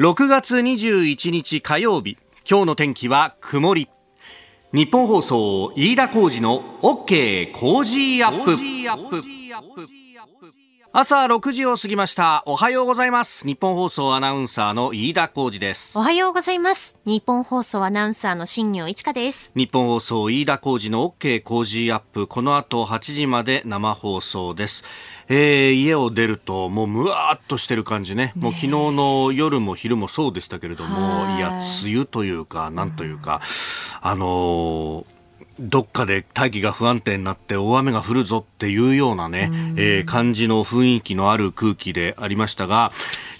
6月21日火曜日。今日の天気は曇り。日本放送飯田浩二の OK 工事アップ。朝6時を過ぎました。おはようございます。日本放送アナウンサーの飯田浩二です。おはようございます。日本放送アナウンサーの新業一華です。日本放送飯田浩二の OK 工事アップ。この後8時まで生放送です。えー、家を出るともうむわっとしてる感じね。もう昨日の夜も昼もそうでしたけれども、いや梅雨というかなんというか、あのーどっかで大気が不安定になって大雨が降るぞっていうようなね、えー、感じの雰囲気のある空気でありましたが、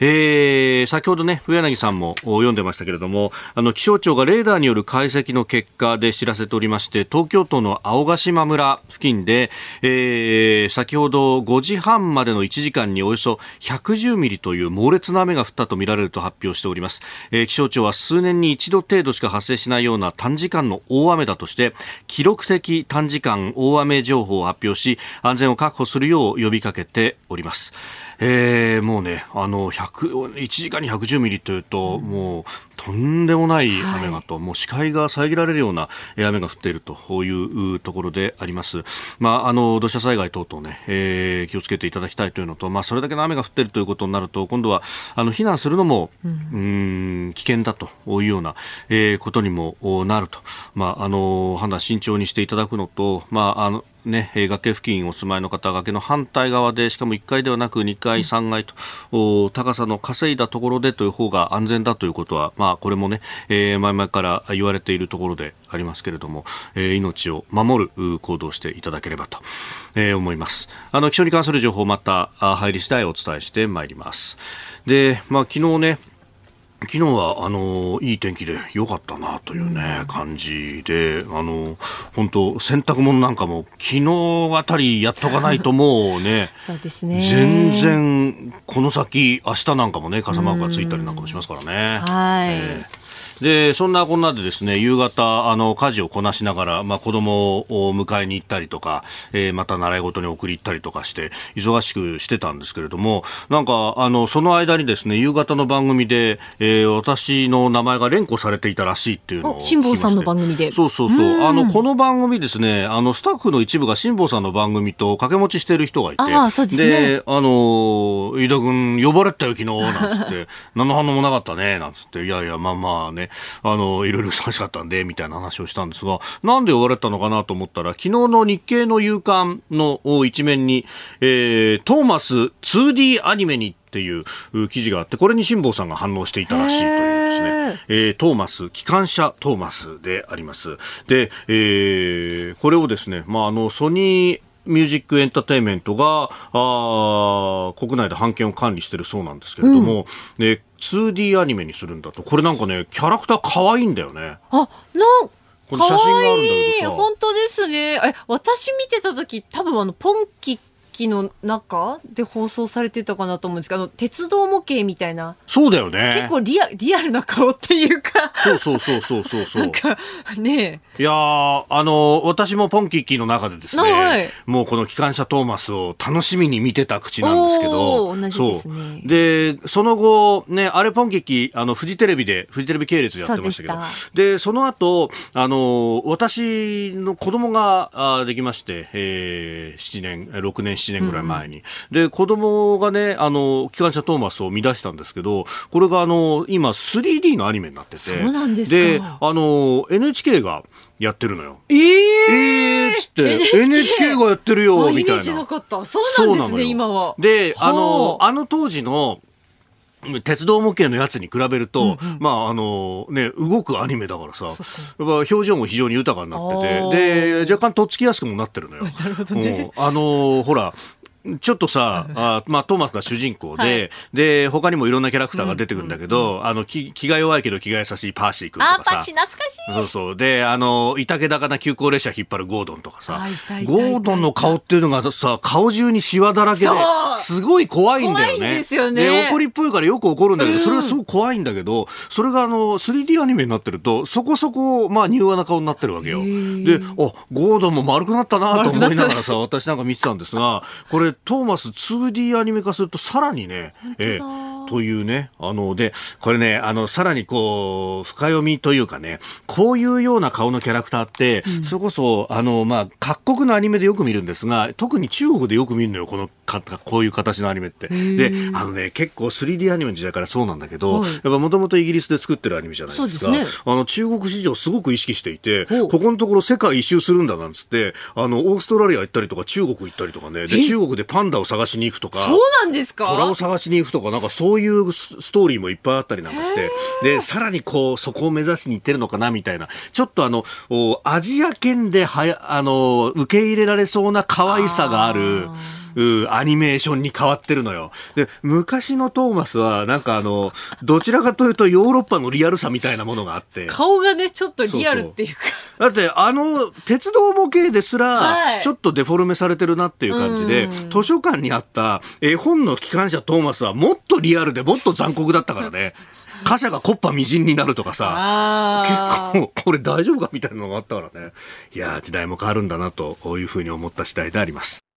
えー、先ほどね、上柳さんも読んでましたけれども、あの、気象庁がレーダーによる解析の結果で知らせておりまして、東京都の青ヶ島村付近で、えー、先ほど5時半までの1時間におよそ110ミリという猛烈な雨が降ったとみられると発表しております。えー、気象庁は数年に一度程度しか発生しないような短時間の大雨だとして、記録的短時間大雨情報を発表し安全を確保するよう呼びかけております。えー、もうね、あの、100、1時間に110ミリというと、うん、もう、とんでもない雨がと、はい、もう視界が遮られるような雨が降っているというところであります。まあ、あの、土砂災害等々ね、えー、気をつけていただきたいというのと、まあ、それだけの雨が降っているということになると、今度は、あの、避難するのも、うん、ん、危険だというような、えー、ことにもなると、まあ、あの、判断慎重にしていただくのと、まあ、あの、ね、崖付近お住まいの方、崖の反対側で、しかも1階ではなく2階、3階と、高さの稼いだところでという方が安全だということは、まあ、これもね、えー、前々から言われているところでありますけれども、えー、命を守る行動をしていただければと、えー、思います。あの、気象に関する情報また入り次第お伝えしてまいります。で、まあ、昨日ね、昨日はあのいい天気で良かったなというね、感じで、あの本当洗濯物なんかも昨日あたりやっとかないともうね、そうですね。全然この先明日なんかもね傘マークがついたりなんかもしますからね。はい。えーでそんなこんなでですね夕方あの家事をこなしながら、まあ、子供を迎えに行ったりとか、えー、また習い事に送り行ったりとかして忙しくしてたんですけれどもなんかあのその間にですね夕方の番組で、えー、私の名前が連呼されていたらしいっていうのを辛坊さんの番組で。そうそうそう。あのこの番組ですねあのスタッフの一部が辛坊さんの番組と掛け持ちしている人がいてあそうですね。であの飯田君呼ばれたよ昨日なんつって。何の反応もなかったねなんつって。いやいやまあまあねあの、いろいろ忙しかったんで、みたいな話をしたんですが、なんで呼ばれたのかなと思ったら、昨日の日経の夕刊の一面に、えー、トーマス 2D アニメにっていう記事があって、これに辛坊さんが反応していたらしいというですね、えー、トーマス、機関車トーマスであります。で、えー、これをですね、まあ、あの、ソニー、ミュージックエンターテインメントがあ国内で版権を管理しているそうなんですけれども、うん、2D アニメにするんだと。これなんかねキャラクター可愛いんだよね。あなんこの写真があるんだけどさ。本当ですね。え私見てた時多分あのポンキッ機の中で放送されてたかなと思うんですけど、あの、鉄道模型みたいな。そうだよね。結構リアリアルな顔っていうかそうそうそうそうそうそう。なんか、ねいやあの、私もポンキッキーの中でですね、はい、もうこの機関車トーマスを楽しみに見てた口なんですけど、同じですね。で、その後、ね、あれポンキッキー、あの、フジテレビで、フジテレビ系列でやってましたけど、でその後、あの、私の子供があできまして、えー、7年、6年、7年ぐらい前に。うん、で、子供がね、あの、機関車トーマスを見出したんですけど、これがあの、今 3D のアニメになってて。そうなんですで、あの、NHK がやってるのよ。えー、えー、つって、NHK, NHK がやってるよ、みたいな。なかった。そうなんですね、今は。で、あの、あの当時の、鉄道模型のやつに比べると、うんうん、まああのね、動くアニメだからさ、やっぱ表情も非常に豊かになってて、で、若干とっつきやすくもなってるのよ。なるほどね。あのほら、ちょっとさ、あまあ、トーマスが主人公で、はい、で、他にもいろんなキャラクターが出てくるんだけど、うんうん、あの、気、気が弱いけど気が優しいパーシー君とかさ。あ、パーシー懐かしい。そうそう。で、あの、いたけ高な急行列車引っ張るゴードンとかさ、ゴードンの顔っていうのがさ、顔中にシワだらけで、すごい怖いんだよね。怖いんですよね。で、怒りっぽいからよく怒るんだけど、それはすごく怖いんだけど、それがあの、3D アニメになってると、そこそこ、まあ、柔和な顔になってるわけよ。で、あ、ゴードンも丸くなったなと思いながらさ、私なんか見てたんですが、これ、トーマス 2D アニメ化するとさらにね、えー、というね、あの、で、これね、あの、さらにこう、深読みというかね、こういうような顔のキャラクターって、うん、それこそ、あの、まあ、各国のアニメでよく見るんですが、特に中国でよく見るのよ、このか、こういう形のアニメって。で、あのね、結構 3D アニメの時代からそうなんだけど、はい、やっぱもともとイギリスで作ってるアニメじゃないですか。すね、あの、中国市場すごく意識していて、ここのところ世界一周するんだなんつって、あの、オーストラリア行ったりとか、中国行ったりとかね、で、中国でパンダを探しに行くとか、そうなんですか？虎を探しに行くとか、なんかそういうストーリーもいっぱいあったりなんかして、で、さらにこう、そこを目指しに行ってるのかな、みたいな。ちょっとあの、アジア圏ではや、あの、受け入れられそうな可愛さがある、アニメーションに変わってるのよ。で、昔のトーマスは、なんかあの、どちらかというとヨーロッパのリアルさみたいなものがあって。顔がね、ちょっとリアルっていうか。だって、あの、鉄道模型ですら、ちょっとデフォルメされてるなっていう感じで、はい、図書館にあった絵本の機関車トーマスはもっとリアルでもっと残酷だったからね。貨車がコッパみじんになるとかさ、結構これ大丈夫かみたいなのがあったからね。いや時代も変わるんだなというふうに思った次第であります。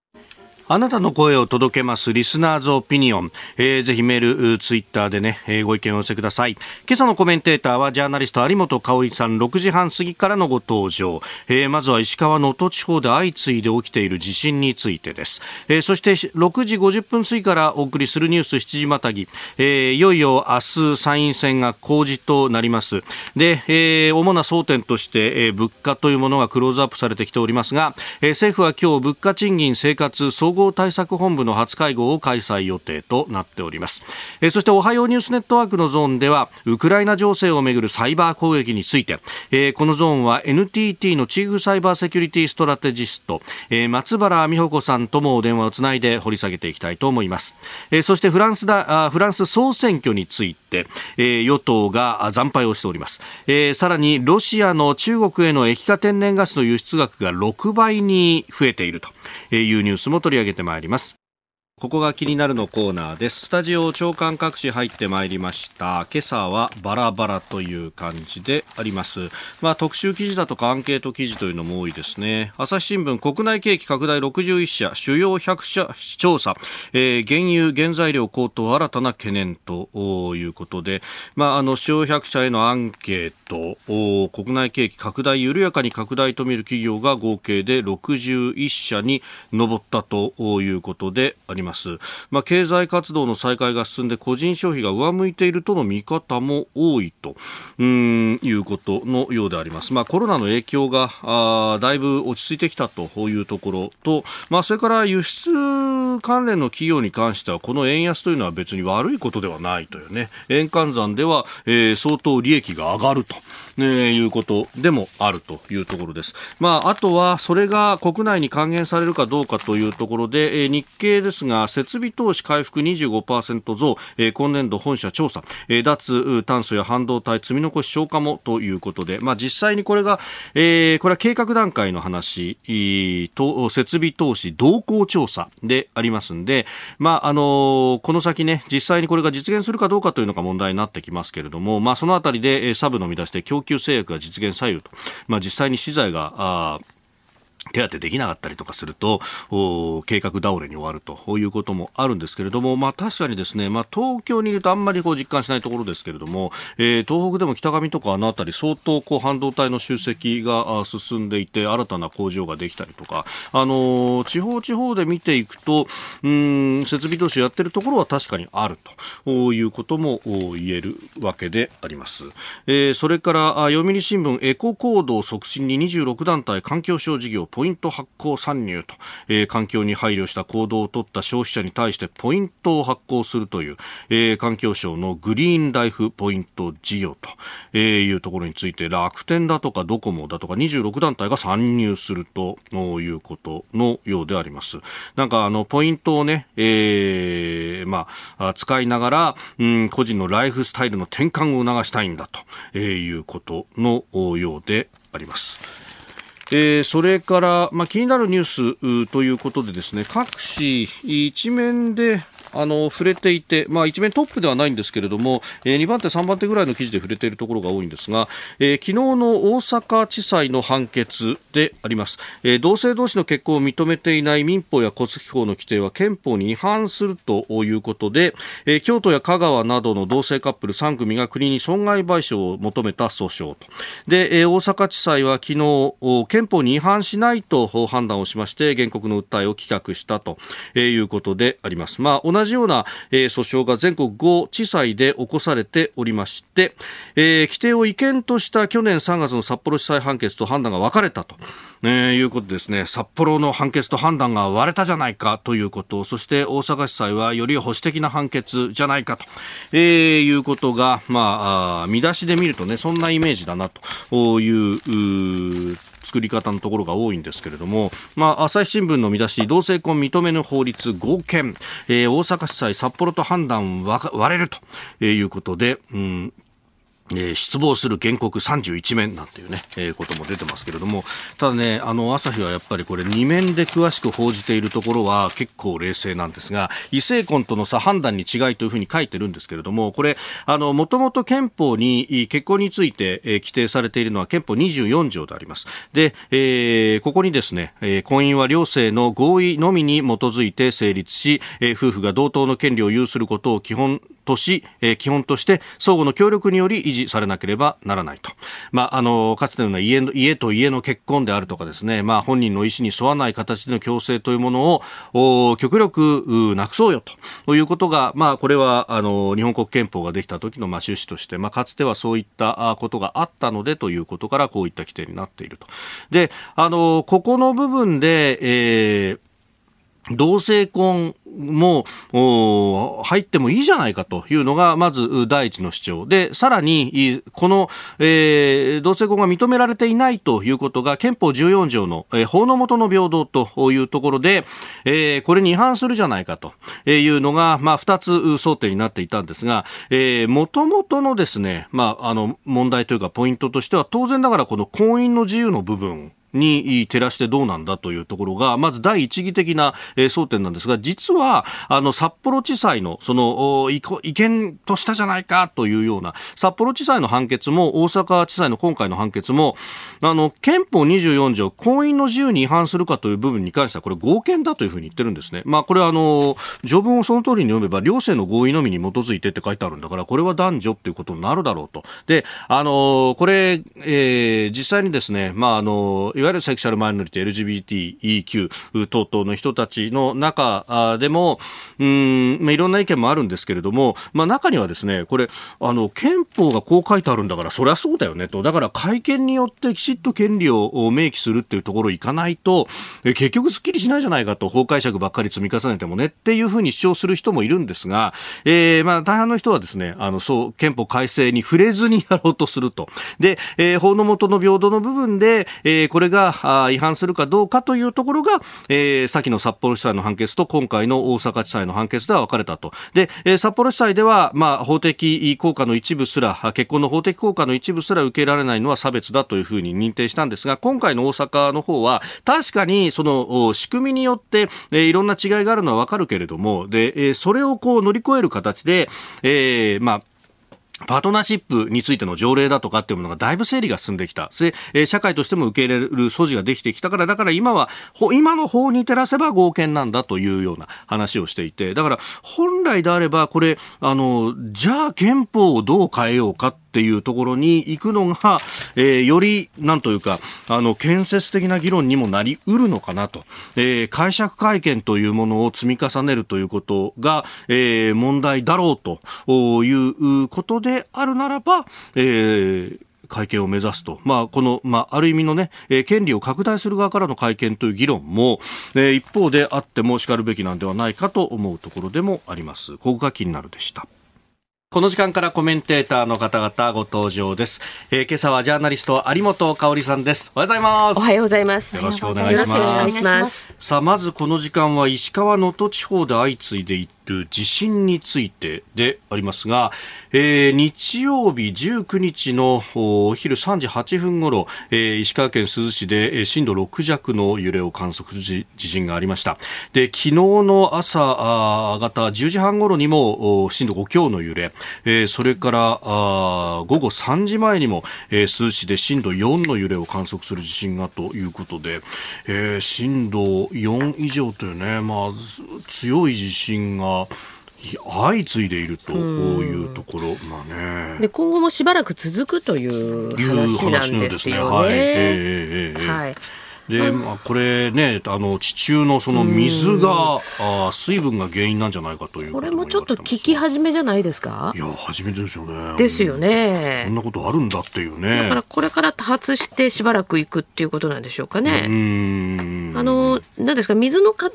あなたの声を届けますリスナーズオピニオン、えー、ぜひメール、ツイッターでね、えー、ご意見を寄せください。今朝のコメンテーターはジャーナリスト有本香さん6時半過ぎからのご登場。えー、まずは石川能登地方で相次いで起きている地震についてです。えー、そして6時50分過ぎからお送りするニュース7時またぎ、えー、いよいよ明日参院選が公示となります。で、えー、主な争点として、えー、物価というものがクローズアップされてきておりますが、えー、政府は今日物価賃金生活総合対策本部の初会合を開催予定となっております、え、そしておはようニュースネットワークのゾーンではウクライナ情勢をめぐるサイバー攻撃について、え、このゾーンは NTT のチーフサイバーセキュリティストラテジスト、え、松原美穂子さんともお電話をつないで掘り下げていきたいと思います、え、そしてフランスだあフランス総選挙について、え、与党が惨敗をしております、え、さらにロシアの中国への液化天然ガスの輸出額が6倍に増えているというニュースも取り上げ上げてまいります。ここが気になるのコーナーです。スタジオ長官各紙入ってまいりました。今朝はバラバラという感じであります。まあ特集記事だとかアンケート記事というのも多いですね。朝日新聞国内景気拡大61社、主要100社調査、えー、原油原材料高騰新たな懸念ということで、まああの主要100社へのアンケート、国内景気拡大緩やかに拡大と見る企業が合計で61社に上ったということであります。ます、まあ、経済活動の再開が進んで個人消費が上向いているとの見方も多いとうんいうことのようであります、まあ、コロナの影響があだいぶ落ち着いてきたというところと、まあ、それから輸出関連の企業に関してはこの円安というのは別に悪いことではないというね。円換算では、えー、相当利益が上がると、ね、いうことでもあるというところです、まあ、あとはそれが国内に還元されるかどうかというところで、えー、日経ですが設備投資回復25%増、えー、今年度本社調査、えー、脱炭素や半導体積み残し消化もということで、まあ、実際にこれが、えー、これは計画段階の話と設備投資動向調査でありますんで、まああのこの先ね実際にこれが実現するかどうかというのが問題になってきますけれども、まあ、そのあたりでサブの見出しで供給制約が実現左右と、まあ、実際に資材があ手当てできなかったりとかすると計画倒れに終わるということもあるんですけれども、まあ、確かにですね、まあ、東京にいるとあんまりこう実感しないところですけれども、えー、東北でも北上とかあの辺り相当こう半導体の集積が進んでいて新たな工場ができたりとか、あのー、地方地方で見ていくとうん設備投資やってるところは確かにあるということも言えるわけであります。えー、それから読売新聞エコ行動促進に26団体環境省事業ポイント発行参入と、えー、環境に配慮した行動を取った消費者に対してポイントを発行するという、えー、環境省のグリーンライフポイント事業と、えー、いうところについて楽天だとかドコモだとか26団体が参入するということのようであります。なんかあのポイントをね、えー、まあ使いながら、うん、個人のライフスタイルの転換を促したいんだということのようであります。えー、それから、まあ、気になるニュースということでですね各紙一面であの触れていて、まあ、一面トップではないんですけれども、えー、2番手、3番手ぐらいの記事で触れているところが多いんですが、えー、昨日の大阪地裁の判決であります、えー、同性同士の結婚を認めていない民法や戸籍法の規定は憲法に違反するということで、えー、京都や香川などの同性カップル3組が国に損害賠償を求めた訴訟と。で、えー、大阪地裁は昨日憲法に違反しないと判断をしまして原告の訴えを棄却したということであります、まあ、同同じような、えー、訴訟が全国5地裁で起こされておりまして、えー、規定を違憲とした去年3月の札幌地裁判決と判断が分かれたと。えー、いうことですね。札幌の判決と判断が割れたじゃないかということ、そして大阪地裁はより保守的な判決じゃないかと、えー、いうことが、まあ、見出しで見るとね、そんなイメージだなという、作り方のところが多いんですけれども、まあ、朝日新聞の見出し、同性婚認めぬ法律合憲、えー、大阪地裁札幌と判断割れるということで、うん、えー、失望する原告31面なんていうね、えー、ことも出てますけれども、ただね、あの、朝日はやっぱりこれ2面で詳しく報じているところは結構冷静なんですが、異性婚との差判断に違いというふうに書いてるんですけれども、これ、あの、もともと憲法に結婚について、えー、規定されているのは憲法24条であります。で、えー、ここにですね、えー、婚姻は両性の合意のみに基づいて成立し、えー、夫婦が同等の権利を有することを基本とし、え、基本として相互の協力により維持されなければならないと。まあ、あの、かつての家の、家と家の結婚であるとかですね、まあ、本人の意思に沿わない形での強制というものをお、極力なくそうよということが、まあ、これは、あの、日本国憲法ができた時の、まあ、趣旨として、まあ、かつてはそういったことがあったのでということから、こういった規定になっていると。で、あの、ここの部分で、えー、同性婚も入ってもいいじゃないかというのがまず第一の主張。でさらにこの、えー、同性婚が認められていないということが憲法14条の、えー、法の下の平等というところで、えー、これに違反するじゃないかというのが、まあ、2つ争点になっていたんですが、えー、元々のですね、まあ、あの問題というかポイントとしては当然ながらこの婚姻の自由の部分に照らしてどうなんだというところが、まず第一義的な、争点なんですが、実は、あの、札幌地裁の、その、違憲としたじゃないかというような、札幌地裁の判決も、大阪地裁の今回の判決も、あの、憲法24条、婚姻の自由に違反するかという部分に関しては、これ合憲だというふうに言ってるんですね。まあ、これは、あの、条文をその通りに読めば、両性の合意のみに基づいてって書いてあるんだから、これは男女っていうことになるだろうと。で、あの、これ、えー、実際にですね、まあ、あの、わゆるセクシャルマイノリティ、LGBTEQ 等々の人たちの中でも、うん、まあ、いろんな意見もあるんですけれども、まあ、中にはですね、これ、あの、憲法がこう書いてあるんだから、そりゃそうだよねと。だから会見によってきちっと権利を明記するっていうところいかないと、結局すっきりしないじゃないかと、法解釈ばっかり積み重ねてもねっていうふうに主張する人もいるんですが、えー、まあ、大半の人はですね、あの、そう、憲法改正に触れずにやろうとすると。で、えー、法の下の平等の部分で、えー、これが、違反するかどうかというところが、えー、先の札幌地裁の判決と今回の大阪地裁の判決では分かれたと。で、えー、札幌地裁では、まあ、法的効果の一部すら、結婚の法的効果の一部すら受けられないのは差別だというふうに認定したんですが、今回の大阪の方は、確かにその仕組みによって、えー、いろんな違いがあるのは分かるけれども、で、えー、それをこう乗り越える形で、えー、まあ、パートナーシップについての条例だとかっていうものがだいぶ整理が進んできた。で、え社会としても受け入れる素地ができてきたから、だから今は、今の法に照らせば合憲なんだというような話をしていて、だから本来であればこれ、あの、じゃあ憲法をどう変えようかっていうところに行くのが、えー、より、なんというか、あの、建設的な議論にもなりうるのかなと。えー、解釈会見というものを積み重ねるということが、えー、問題だろうということであるならば、えー、会見を目指すと、まあ、この、まあ、ある意味のね、えー、権利を拡大する側からの会見という議論も、えー、一方であってもしかるべきなんではないかと思うところでもあります。ここが気になるでした。この時間からコメンテーターの方々ご登場です。えー、今朝はジャーナリスト有本香里さんです。おはようございます。おはようございます。よろしくお願いします。ますさあ、まずこの時間は石川能登地方で相次いでいる地震についてでありますが、えー、日曜日19日のお昼3時8分ごろ、えー、石川県珠洲市で震度6弱の揺れを観測する地震がありました。で昨日の朝あ方10時半ごろにも震度5強の揺れ、えー、それからあ午後3時前にも、えー、珠洲市で震度4の揺れを観測する地震がということで、えー、震度4以上というね、まあ、強い地震が相次いでいるというところ、まあね、で今後もしばらく続くという話なんですよね。はい、で、まあ、これね、あの地中のその水が、あ水分が原因なんじゃないかというこれもちょっと聞き始めじゃないですか？いや、初めてですよね。ですよね。そんなことあるんだっていうね。だからこれから多発してしばらくいくっていうことなんでしょうかね。うんあの、なんですか、水の塊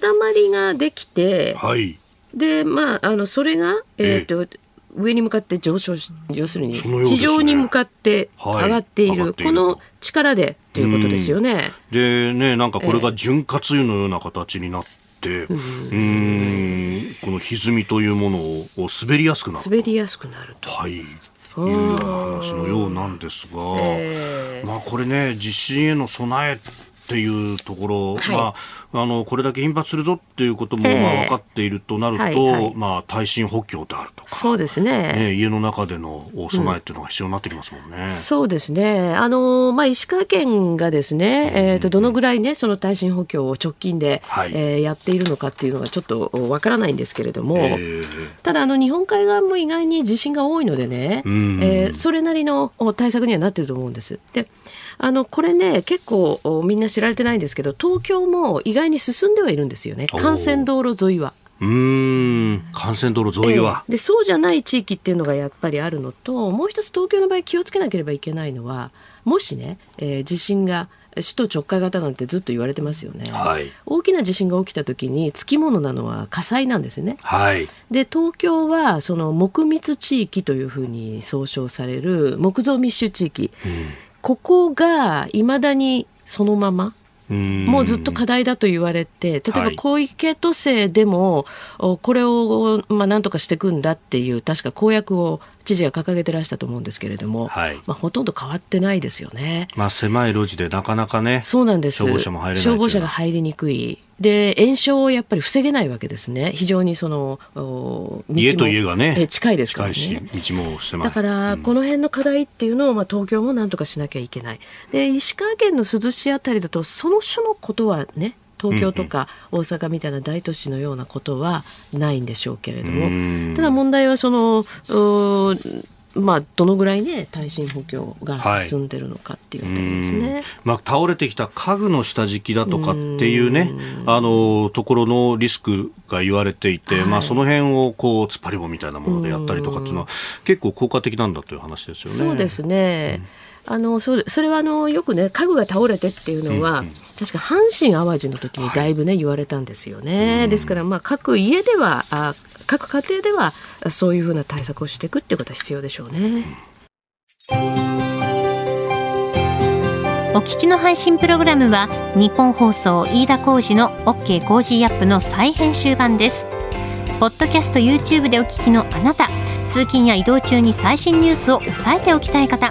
ができて、はい。で、まあ、あの、それが、えっ、ー、と、上に向かって上昇し要するに地上に向かって上がっている、はい、この力でということですよね。でねなんかこれが潤滑油のような形になって、うん。この歪みというものを滑りやすくなる滑りやすくなると。はい。いう話のようなんですが、えー、まあこれね地震への備えっていうところ、はい、まあ、あのこれだけ頻発するぞっていうことも、まあ、分かっているとなると、はいはい、まあ、耐震補強であるとかそうですね、ね、家の中での備えっていうのが必要になってきますもんね。うん、そうですね。あの、まあ、石川県がですね、えーと、どのぐらい、ね、その耐震補強を直近で、はい、えー、やっているのかっていうのがちょっとわからないんですけれども、えー、ただあの日本海側も意外に地震が多いのでね、うん、えー、それなりの対策にはなってると思うんです。であのこれね結構みんな知られてないんですけど東京も意外に進んではいるんですよね。幹線道路沿いは。うん。幹線道路沿いは、えー、でそうじゃない地域っていうのがやっぱりあるのともう一つ東京の場合気をつけなければいけないのはもしね、えー、地震が首都直下型なんてずっと言われてますよね、はい、大きな地震が起きた時につきものなのは火災なんですね、はい、で東京はその木密地域というふうに総称される木造密集地域、うんここがいまだにそのままもうずっと課題だと言われて、例えば小池都政でも、これをまあなんとかしていくんだっていう、確か公約を知事が掲げてらしたと思うんですけれども、はい、まあ、ほとんど変わってないですよね。まあ、狭い路地でなかなかね、そうなんです。消防車も入れない消防車が入りにくい。で炎症をやっぱり防げないわけですね、非常にその家と家がね近いですからね、道も狭い。だから、この辺の課題っていうのを、まあ、東京もなんとかしなきゃいけない、で石川県の珠洲市あたりだと、その種のことはね、東京とか大阪みたいな大都市のようなことはないんでしょうけれども、ただ問題はそのまあ、どのぐらいね、耐震補強が進んでるのかっていう点ですね、はい、まあ、倒れてきた家具の下敷きだとかっていうね、うあのところのリスクが言われていて、はい、まあ、その辺をこう突っ張り棒みたいなものでやったりとかっていうのは、結構効果的なんだという話ですよね。そうですね、うんあのそれそれはあのよくね家具が倒れてっていうのは、うんうん、確か阪神・淡路の時にだいぶね、はい、言われたんですよね。ですからまあ各家ではあ各家庭ではそういうふうな対策をしていくっていうことは必要でしょうね。お聞きの配信プログラムはニッポン放送飯田浩司の OK Cozy Up の再編集版です。ポッドキャスト YouTube でお聞きのあなた、通勤や移動中に最新ニュースを押さえておきたい方。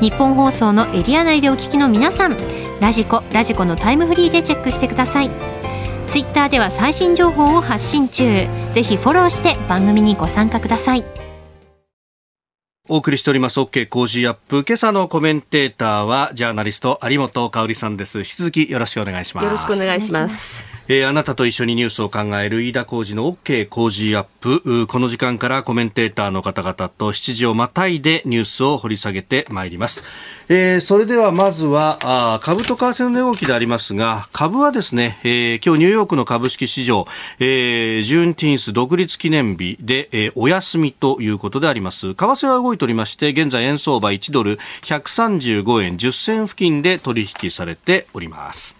日本放送のエリア内でお聞きの皆さんラジコラジコのタイムフリーでチェックしてください。ツイッターでは最新情報を発信中。ぜひフォローして番組にご参加ください。お送りしております。OK 工事アップ。今朝のコメンテーターはジャーナリスト有本香里さんです。引き続きよろしくお願いします。よろしくお願いします。えー、あなたと一緒にニュースを考える飯田浩二の OK 工事アップ。この時間からコメンテーターの方々と7時をまたいでニュースを掘り下げてまいりますえー、それではまずはあ株と為替の値動きでありますが株はですね、えー、今日ニューヨークの株式市場、えー、ジューンティンス独立記念日で、えー、お休みということであります。為替は動いておりまして現在円相場1ドル135円10銭付近で取引されております、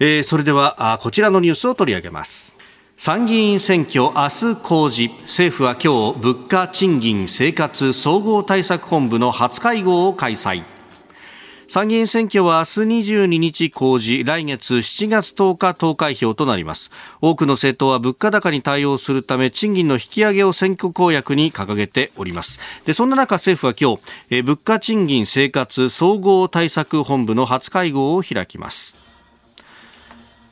えー、それではあこちらのニュースを取り上げます。参議院選挙明日公示。政府は今日物価賃金生活総合対策本部の初会合を開催。参議院選挙は明日22日公示、来月7月10日投開票となります。多くの政党は物価高に対応するため賃金の引き上げを選挙公約に掲げております。で、そんな中政府は今日、え物価賃金生活総合対策本部の初会合を開きます。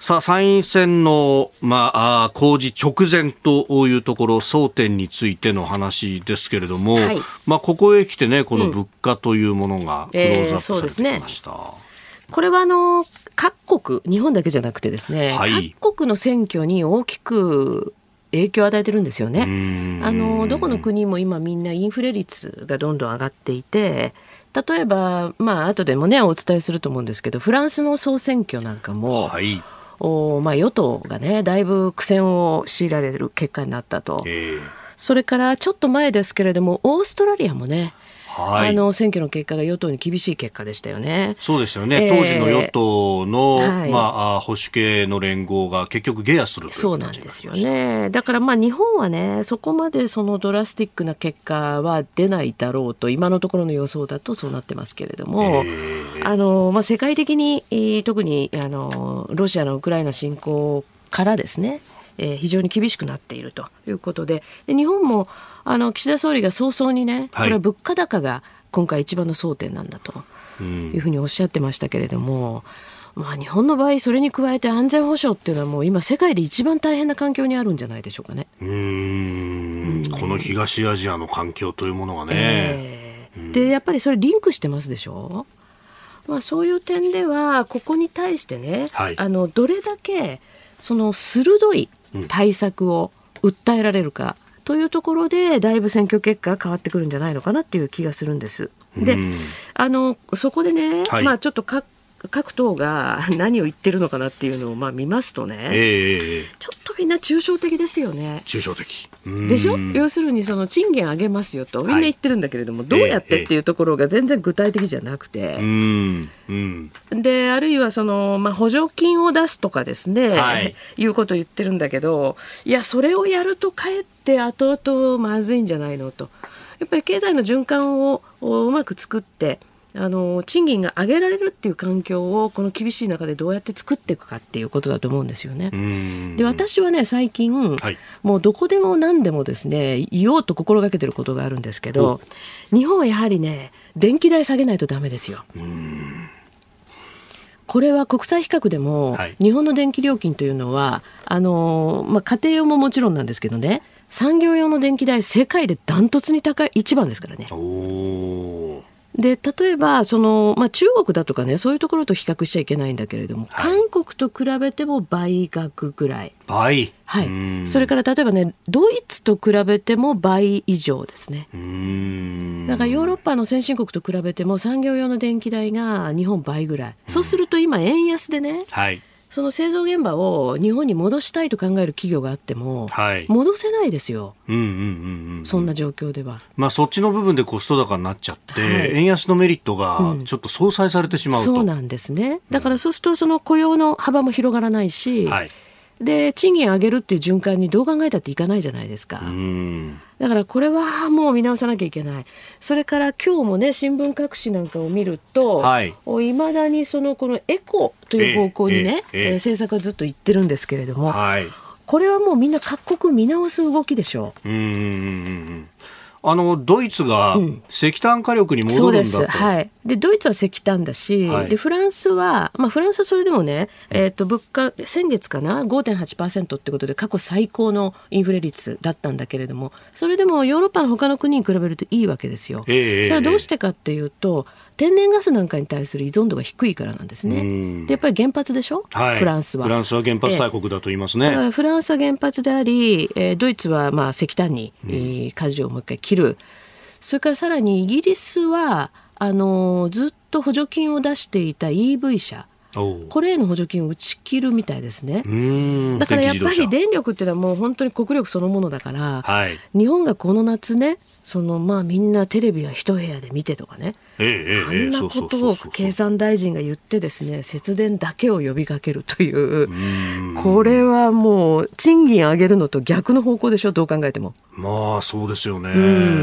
さあ、参院選の、まあ、公示直前というところ、争点についての話ですけれども、はい、まあ、ここへ来てね、この物価というものがクローズアップされてきました。うんえーね、これはあの各国、日本だけじゃなくてですね、はい、各国の選挙に大きく影響を与えてるんですよね。あのどこの国も今みんなインフレ率がどんどん上がっていて、例えばまあ後でもねお伝えすると思うんですけど、フランスの総選挙なんかも。はいおまあ、与党がねだいぶ苦戦を強いられる結果になったと、それからちょっと前ですけれどもオーストラリアもねはい、あの選挙の結果が与党に厳しい結果でしたよね。そうですよね。えー、当時の与党の、はい、まあ保守系の連合が結局ゲアするそうなんですよね。だからまあ日本はねそこまでそのドラスティックな結果は出ないだろうと今のところの予想だとそうなってますけれども、えー、あのまあ世界的に特にあのロシアのウクライナ侵攻からですね。えー、非常に厳しくなっているということでで日本もあの岸田総理が早々にねこれは物価高が今回一番の争点なんだというふうにおっしゃってましたけれども。まあ、日本の場合それに加えて安全保障っていうのはもう今世界で一番大変な環境にあるんじゃないでしょうかね。うん。この東アジアの環境というものがね。えー、でやっぱりそれリンクしてますでしょ？まあ、そういう点ではここに対してね、はい、あのどれだけその鋭い対策を訴えられるかというところでだいぶ選挙結果が変わってくるんじゃないのかなっていう気がするんです。で、あのそこでね、はい、まあちょっと各各党が 何を言ってるのかなっていうのをまあ見ますとね、えー、ちょっとみんな抽象的ですよね。抽象的。でしょ？要するにその賃金上げますよとみんな言ってるんだけれども、はい、どうやってっていうところが全然具体的じゃなくて、えー、であるいはその、まあ、補助金を出すとかですね、はい、いうことを言ってるんだけどいやそれをやるとかえって後々まずいんじゃないのと。やっぱり経済の循環をうまく作ってあの賃金が上げられるっていう環境をこの厳しい中でどうやって作っていくかっていうことだと思うんですよね。で私はね最近、はい、もうどこでも何でもですね言おうと心がけてることがあるんですけど日本はやはりね電気代下げないとダメですよ。これは国際比較でも、はい、日本の電気料金というのはあの、まあ、家庭用ももちろんなんですけどね産業用の電気代世界でダントツに高い一番ですからね。で例えばその、まあ、中国だとかねそういうところと比較しちゃいけないんだけれども、はい、韓国と比べても倍額ぐらい。倍。はい。それから例えばねドイツと比べても倍以上ですね。だからヨーロッパの先進国と比べても産業用の電気代が日本倍ぐらい。そうすると今円安でね、はいその製造現場を日本に戻したいと考える企業があっても、はい、戻せないですよ、そんな状況では。まあ、そっちの部分でコスト高になっちゃって、はい、円安のメリットがちょっと相殺されてしまうと、うん、そうなんですね。だからそうすると、その雇用の幅も広がらないし、はいで賃金上げるっていう循環にどう考えたっていかないじゃないですか。だからこれはもう見直さなきゃいけない。それから今日もね新聞各紙なんかを見ると、はい、まだにそのこのエコという方向にね、えええ政策はずっと言ってるんですけれども、はい、これはもうみんな各国見直す動きでしょう。うんあのドイツが石炭火力に戻るんだと、うん、はい、でドイツは石炭だし、はい、でフランスは、まあ、フランスはそれでもね、えーと、物価先月かな？5.8%ってことで過去最高のインフレ率だったんだけれどもそれでもヨーロッパの他の国に比べるといいわけですよ。えー、それはどうしてかっていうと天然ガスなんかに対する依存度が低いからなんですね。でやっぱり原発でしょ、はい、フランスは。フランスは原発大国だと言いますね。えー、フランスは原発であり、えー、ドイツはまあ石炭に、えー、舵をもう一回切る。それからさらにイギリスはあのずっと補助金を出していた EV 車これへの補助金を打ち切るみたいですね。だからやっぱり電力っていうのはもう本当に国力そのものだから、はい、日本がこの夏ねそのまあみんなテレビは一部屋で見てとかね、ええ、あんなことを経産大臣が言ってですね節電だけを呼びかけるという。これはもう賃金上げるのと逆の方向でしょどう考えても。まあそうですよね、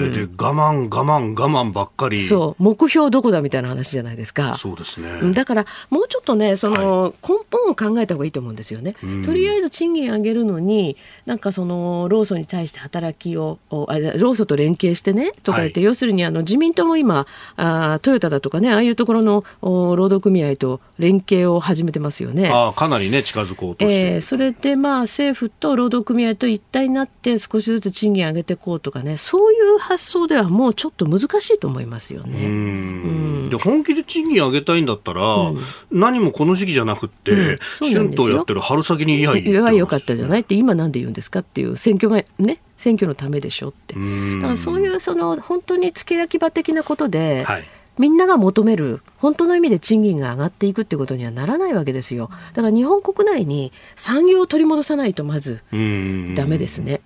で我慢我慢我慢ばっかり。そう。目標どこだみたいな話じゃないですか。そうですね。だからもうちょっとねその、はい、根本を考えた方がいいと思うんですよね。とりあえず賃金上げるのになんかその労組に対して働きをあ労組と連携してねとか言って、はい、要するにあの自民党も今あトヨタだとかねああいうところの労働組合と連携を始めてますよね。あかなりね近づこうとして、えー、それでまあ政府と労働組合と一体になって少しずつ賃金上げていこうとかねそういう発想ではもうちょっと難しいと思いますよね。うんで本気で賃金上げたいんだったら、うん、何もこの時期じゃなくて、うん、春闘やってる春先にいやいやよかったじゃないって今なんで言うんですかっていう選挙前ね選挙のためでしょって。だからそういうその本当に付け焼き場的なことで、はい、みんなが求める本当の意味で賃金が上がっていくってことにはならないわけですよ。だから日本国内に産業を取り戻さないとまずダメですね。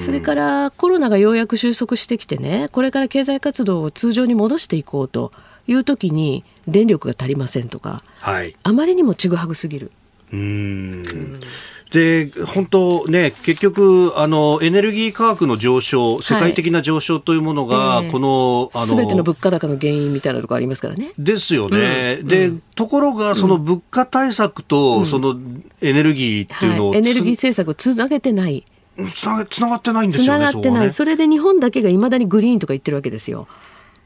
それからコロナがようやく収束してきてねこれから経済活動を通常に戻していこうという時に電力が足りませんとか、はい、あまりにもちぐはぐすぎる。うんで本当ね、結局あの、エネルギー価格の上昇、世界的な上昇というものが、はい、このすべ、ての物価高の原因みたいなところありますからね。ですよね。うん、で、うん、ところが、その物価対策と、そのエネルギーっていうのを、はい、エネルギー政策をつなげてない。つなつながってないんですよね。つながってない、ね、それで日本だけがいまだにグリーンとか言ってるわけですよ。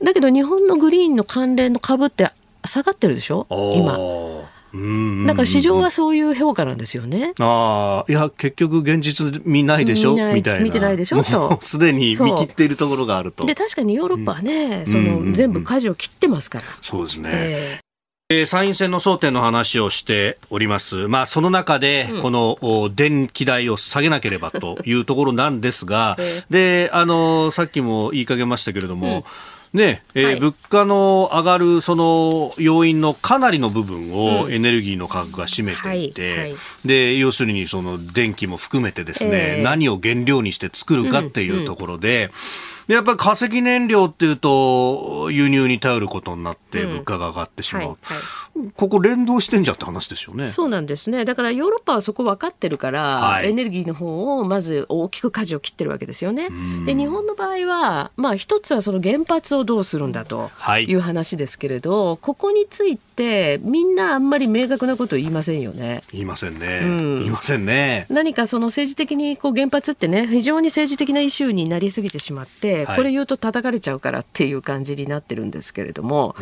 だけど日本のグリーンの関連の株って下がってるでしょ？今。なんか市場はそういう評価なんですよね。ああ、いや、結局現実見ないでしょ？みたいな。見てないでしょ？と。すでに見切っているところがあると。で、確かにヨーロッパはね、うん、その、全部舵を切ってますから。そうですね。えーえー、参院選の争点の話をしております。まあ、その中で、この、うん、電気代を下げなければというところなんですが、えー、で、あの、さっきも言いかけましたけれども、うんねえーはい、物価の上がるその要因のかなりの部分をエネルギーの価格が占めていて、うんはいはい、で要するにその電気も含めてですね、えー、何を原料にして作るかっていうところで、うんうんでやっぱり化石燃料っていうと輸入に頼ることになって物価が上がってしまう、うんはいはい、ここ連動してんじゃって話ですよね。そうなんですね。だからヨーロッパはそこ分かってるから、はい、エネルギーの方をまず大きく舵を切ってるわけですよね。で日本の場合はまあ一つはその原発をどうするんだという話ですけれど、ここについてみんなあんまり明確なこと言いませんよね。言いませんね、うん、言いませんね。何かその政治的にこう原発ってね非常に政治的なイシューになりすぎてしまってこれ言うと叩かれちゃうからっていう感じになってるんですけれども、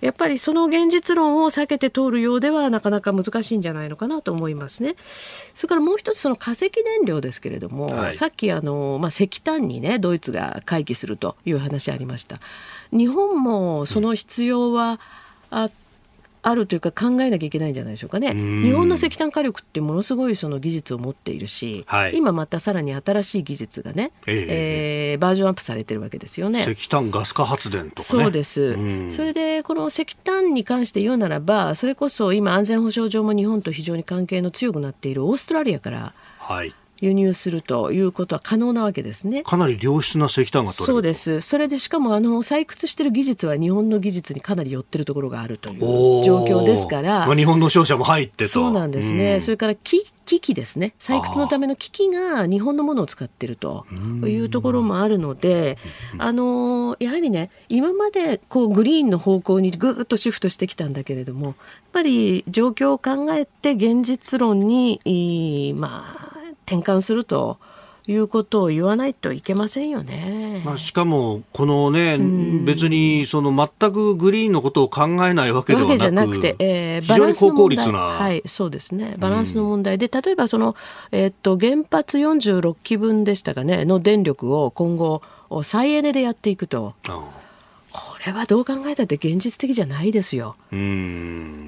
やっぱりその現実論を避けて通るようではなかなか難しいんじゃないのかなと思いますね。それからもう一つその化石燃料ですけれども、はい、さっきあの、まあ、石炭にねドイツが回帰するという話ありました。日本もその必要はあってあるというか考えなきゃいけないんじゃないでしょうかね。日本の石炭火力ってものすごいその技術を持っているし、はい、今またさらに新しい技術がね、えー、えー、バージョンアップされてるわけですよね。石炭ガス化発電とか、ね、そうです。それでこの石炭に関して言うならば、それこそ今安全保障上も日本と非常に関係の強くなっているオーストラリアから、はい輸入するということは可能なわけですね。かなり良質な石炭がそうです。それでしかもあの採掘している技術は日本の技術にかなり寄ってるところがあるという状況ですから。まあ、日本の商社も入ってそうなんですね。うん、それから機機器ですね。採掘のための機器が日本のものを使っているというところもあるので、あのやはりね今までこうグリーンの方向にぐっとシフトしてきたんだけれども、やっぱり状況を考えて現実論にまあ転換するということを言わないといけませんよね。まあ、しかも、このね、うん、別にその全くグリーンのことを考えないわけではなくじゃなくて、えー、非常に高効率な。はい、そうですね。バランスの問題で、例えばその、えー、っと、原発46基分でしたかね、の電力を今後、再エネでやっていくと。これはどう考えたって現実的じゃないですよ。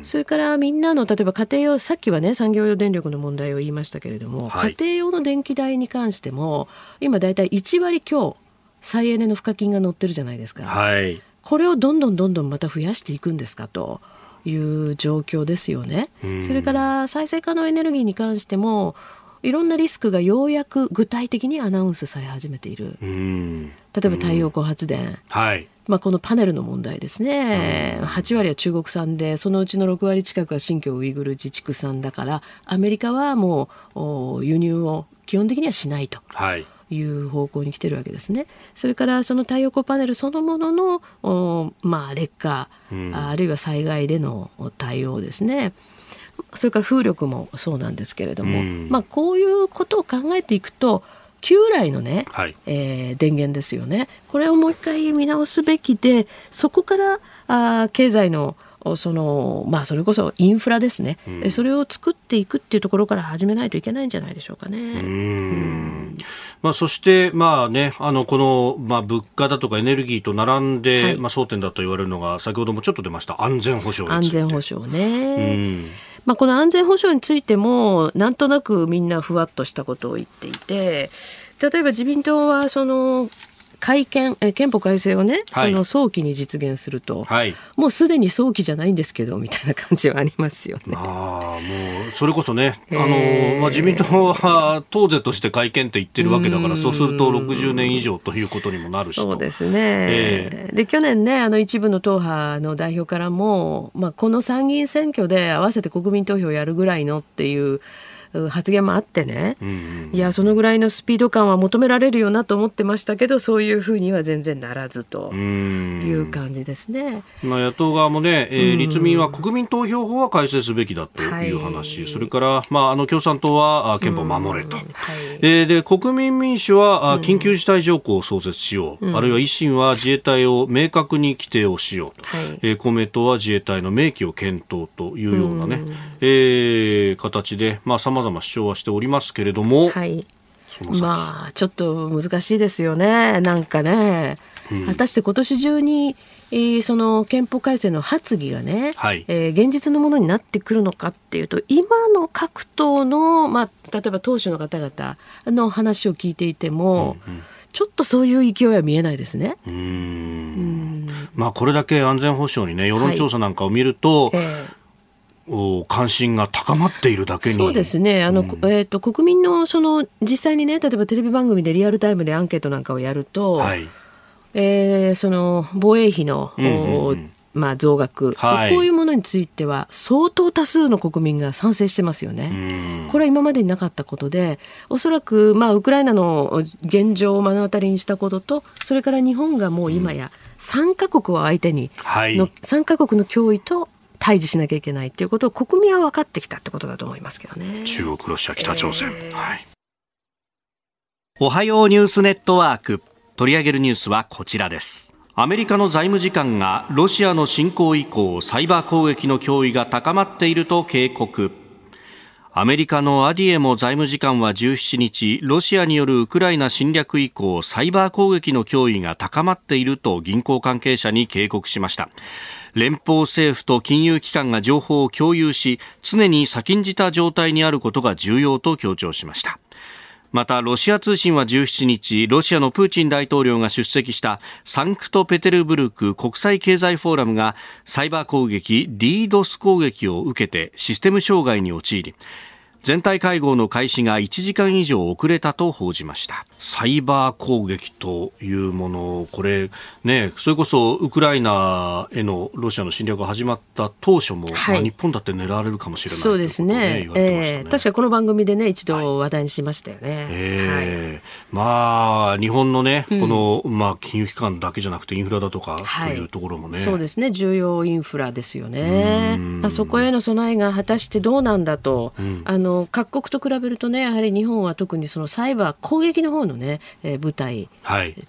それからみんなの例えば家庭用さっきはね産業用電力の問題を言いましたけれども、はい、家庭用の電気代に関しても今だいたい1割強再エネの賦課金が載ってるじゃないですか。はいこれをどんどんどんどんまた増やしていくんですかと。いう状況ですよね。それから再生可能エネルギーに関してもいろんなリスクがようやく具体的にアナウンスされ始めている。例えば太陽光発電。はい。まあ、このパネルの問題ですね、8割は中国産でそのうちの6割近くは新疆ウイグル自治区産だからアメリカはもう輸入を基本的にはしないと。はいいう方向に来てるわけですね。それからその太陽光パネルそのもののまあ劣化、うん、あるいは災害での対応ですね。それから風力もそうなんですけれども、うん、まあこういうことを考えていくと旧来のね、はい、えー、電源ですよね。これをもう一回見直すべきでそこからあ経済のそのまあそれこそインフラですね、うん、それを作っていくっていうところから始めないといけないんじゃないでしょうかね。うん。まあ、そして、まあね、あのこの、まあ、物価だとかエネルギーと並んで、はい、まあ、争点だと言われるのが先ほどもちょっと出ました。安全保障安全保障ね。まあ、この安全保障についてもなんとなくみんなふわっとしたことを言っていて例えば自民党はその改憲え憲法改正をね、はい、その早期に実現すると、はい、もうすでに早期じゃないんですけどみたいな感じはありますよね。あもうそれこそね、あのまあ、自民党は党是として改憲って言ってるわけだからそうすると60年以上ということにもなるしそうですね、えー、で去年ねあの一部の党派の代表からも、まあ、この参議院選挙で合わせて国民投票やるぐらいのっていう発言もあってね、うんうん、いやそのぐらいのスピード感は求められるよなと思ってましたけどそういうふうには全然ならずという感じですね、まあ、野党側もね、えー、立民は国民投票法は改正すべきだという話、はい、それから、まあ、あの共産党は憲法を守れと、はい、えー、で国民民主は緊急事態条項を創設しよう、うん、あるいは維新は自衛隊を明確に規定をしようと、はい、えー、公明党は自衛隊の明記を検討というようなね、うえー、形で、まあ、様々主張はしておりますけれども、はい、まあちょっと難しいですよね。なんかね、うん、果たして今年中に、えー、その憲法改正の発議がね、はい、えー、現実のものになってくるのかっていうと今の各党の、まあ、例えば党首の方々の話を聞いていても、うんうん。ちょっとそういう勢いは見えないですね。うん。まあ、これだけ安全保障にね、世論調査なんかを見ると、はい。えー関心が高まっているだけに。そうですね。あの、うん、えーと、国民のその実際にね例えばテレビ番組でリアルタイムでアンケートなんかをやると、はい、えー、その防衛費の、うんうんうん。まあ、増額、はい、こういうものについては相当多数の国民が賛成してますよね。これは今までになかったことでおそらく、まあ、ウクライナの現状を目の当たりにしたこととそれから日本がもう今や3か国を相手にの、はい、3か国の脅威と対峙しなきゃいけないっていうことを国民は分かってきたってことだと思いますけどね。中国、ロシア、北朝鮮。えー、はい。おはようニュースネットワーク。取り上げるニュースはこちらです。アメリカの財務次官がロシアの侵攻以降、サイバー攻撃の脅威が高まっていると警告。アメリカのアディエモ財務次官は17日、ロシアによるウクライナ侵略以降、サイバー攻撃の脅威が高まっていると銀行関係者に警告しました。連邦政府と金融機関が情報を共有し常に先んじた状態にあることが重要と強調しました。またロシア通信は17日ロシアのプーチン大統領が出席したサンクトペテルブルク国際経済フォーラムがサイバー攻撃 DDoS 攻撃を受けてシステム障害に陥り全体会合の開始が1時間以上遅れたと報じました。サイバー攻撃というものこれねそれこそウクライナへのロシアの侵略が始まった当初も、はい、まあ、日本だって狙われるかもしれないそうですね。ね、えー、確かこの番組でね一度話題にしましたよね、はい、えー、まあ日本のね、この、まあ、金融機関だけじゃなくてインフラだとかというところもね、そうですね。重要インフラですよね、まあ、そこへの備えが果たしてどうなんだと、うん、あの各国と比べるとねやはり日本は特にそのサイバー攻撃の方のね、えー、部隊っ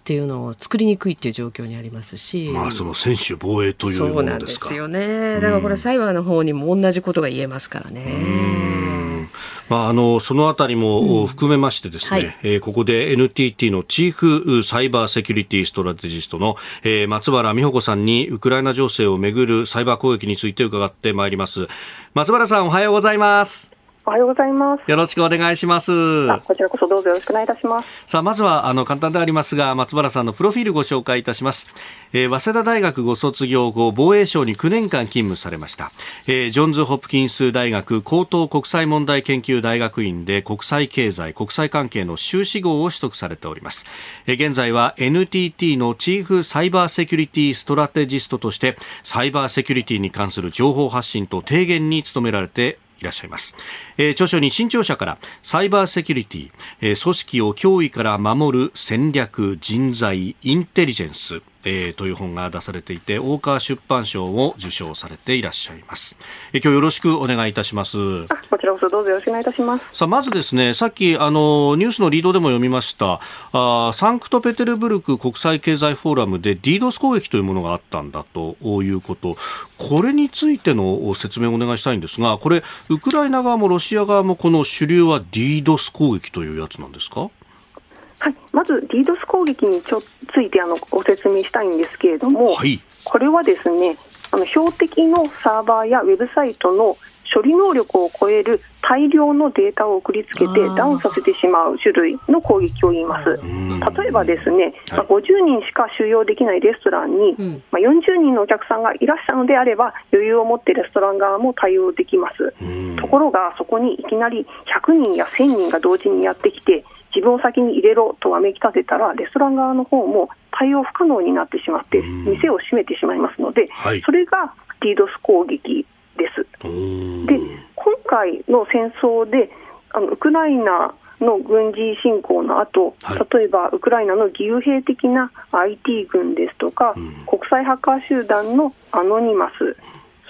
ていうのを作りにくいっていう状況にありますし、まあその専守防衛というものですか。そうなんですよね。だからこれサイバーの方にも同じことが言えますからね。まあ、あのそのあたりも含めましてですね、うんはい、えー、ここで NTT のチーフサイバーセキュリティストラテジストの、えー、松原美穂子さんにウクライナ情勢をめぐるサイバー攻撃について伺ってまいります。松原さんおはようございますおはようございます。よろしくお願いします。こちらこそどうぞよろしくお願いいたします。さあ、まずは、あの、簡単でありますが、松原さんのプロフィールご紹介いたします。えー、早稲田大学ご卒業後、防衛省に9年間勤務されました。えー、ジョンズ・ホプキンス大学高等国際問題研究大学院で国際経済、国際関係の修士号を取得されております。えー、現在は NTT のチーフサイバーセキュリティストラテジストとして、サイバーセキュリティに関する情報発信と提言に努められていらっしゃいます、えー、著書に新潮社からサイバーセキュリティ、えー、組織を脅威から守る戦略人材インテリジェンスえー、という本が出されていて大川出版賞を受賞されていらっしゃいます、えー、今日よろしくお願いいたします。こちらこそどうぞよろしくお願いいたします。さあまずですねさっきあのニュースのリードでも読みました。あサンクトペテルブルク国際経済フォーラムで DDoS 攻撃というものがあったんだということ。これについての説明をお願いしたいんですがこれウクライナ側もロシア側もこの主流は DDoS 攻撃というやつなんですか？はい、まず DDoS 攻撃にちょついてあのご説明したいんですけれども、はい、これはですねあの標的のサーバーやウェブサイトの処理能力を超える大量のデータを送りつけてダウンさせてしまう種類の攻撃を言います。例えばですね、まあ、50人しか収容できないレストランに、まあ、40人のお客さんがいらっしゃるのであれば余裕を持ってレストラン側も対応できます。ところがそこにいきなり100人や1000人が同時にやってきて自分を先に入れろとわめき立てたらレストラン側の方も対応不可能になってしまって店を閉めてしまいますので、はい、それが DDoS 攻撃です。で今回の戦争であのウクライナの軍事侵攻の後、はい、例えばウクライナの義勇兵的な IT 軍ですとか、うん、国際ハッカー集団のアノニマス、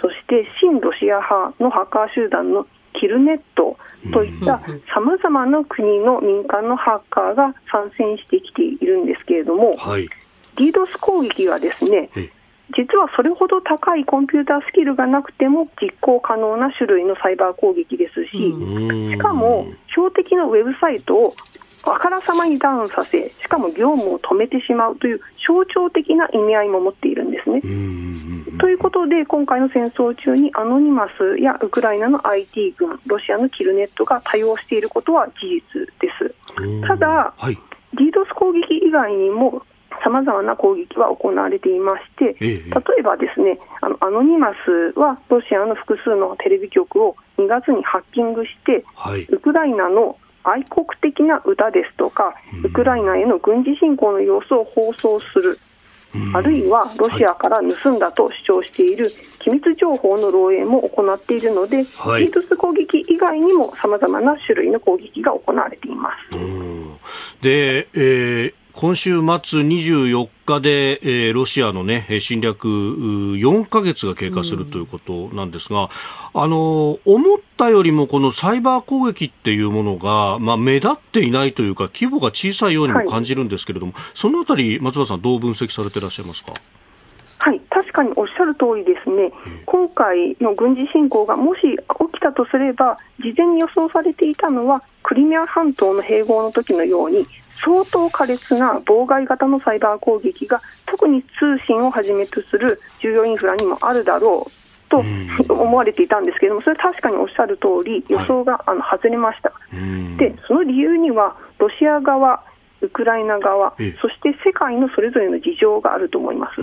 そして親ロシア派のハッカー集団のキルネットといったさまざまな国の民間のハッカーが参戦してきているんですけれども、はい、DDoS 攻撃はですね実はそれほど高いコンピュータースキルがなくても実行可能な種類のサイバー攻撃ですし、しかも標的のウェブサイトをあからさまにダウンさせ、しかも業務を止めてしまうという象徴的な意味合いも持っているんですね。ということで、今回の戦争中にアノニマスやウクライナの IT 軍、ロシアのキルネットが対応していることは事実です。ただ、はい、DDoS 攻撃以外にもさまざまな攻撃は行われていまして、例えばですねあのアノニマスはロシアの複数のテレビ局を2月にハッキングして、はい、ウクライナの愛国的な歌ですとか、ウクライナへの軍事侵攻の様子を放送する、あるいはロシアから盗んだと主張している機密情報の漏洩も行っているので、はい、ヒートス攻撃以外にもさまざまな種類の攻撃が行われています。で、えー今週末24日で、えー、ロシアの、ね、侵略4か月が経過するということなんですが、あの思ったよりもこのサイバー攻撃っていうものが、まあ、目立っていないというか規模が小さいようにも感じるんですけれども、はい、そのあたり松原さんどう分析されていらっしゃいますか？はい、確かにおっしゃる通りですね、今回の軍事侵攻がもし起きたとすれば、事前に予想されていたのは、クリミア半島の併合の時のように、相当苛烈な妨害型のサイバー攻撃が特に通信をはじめとする重要インフラにもあるだろうと思われていたんですけれども、それは確かにおっしゃる通り、予想があの外れました、でその理由には、ロシア側、ウクライナ側、そして世界のそれぞれの事情があると思います。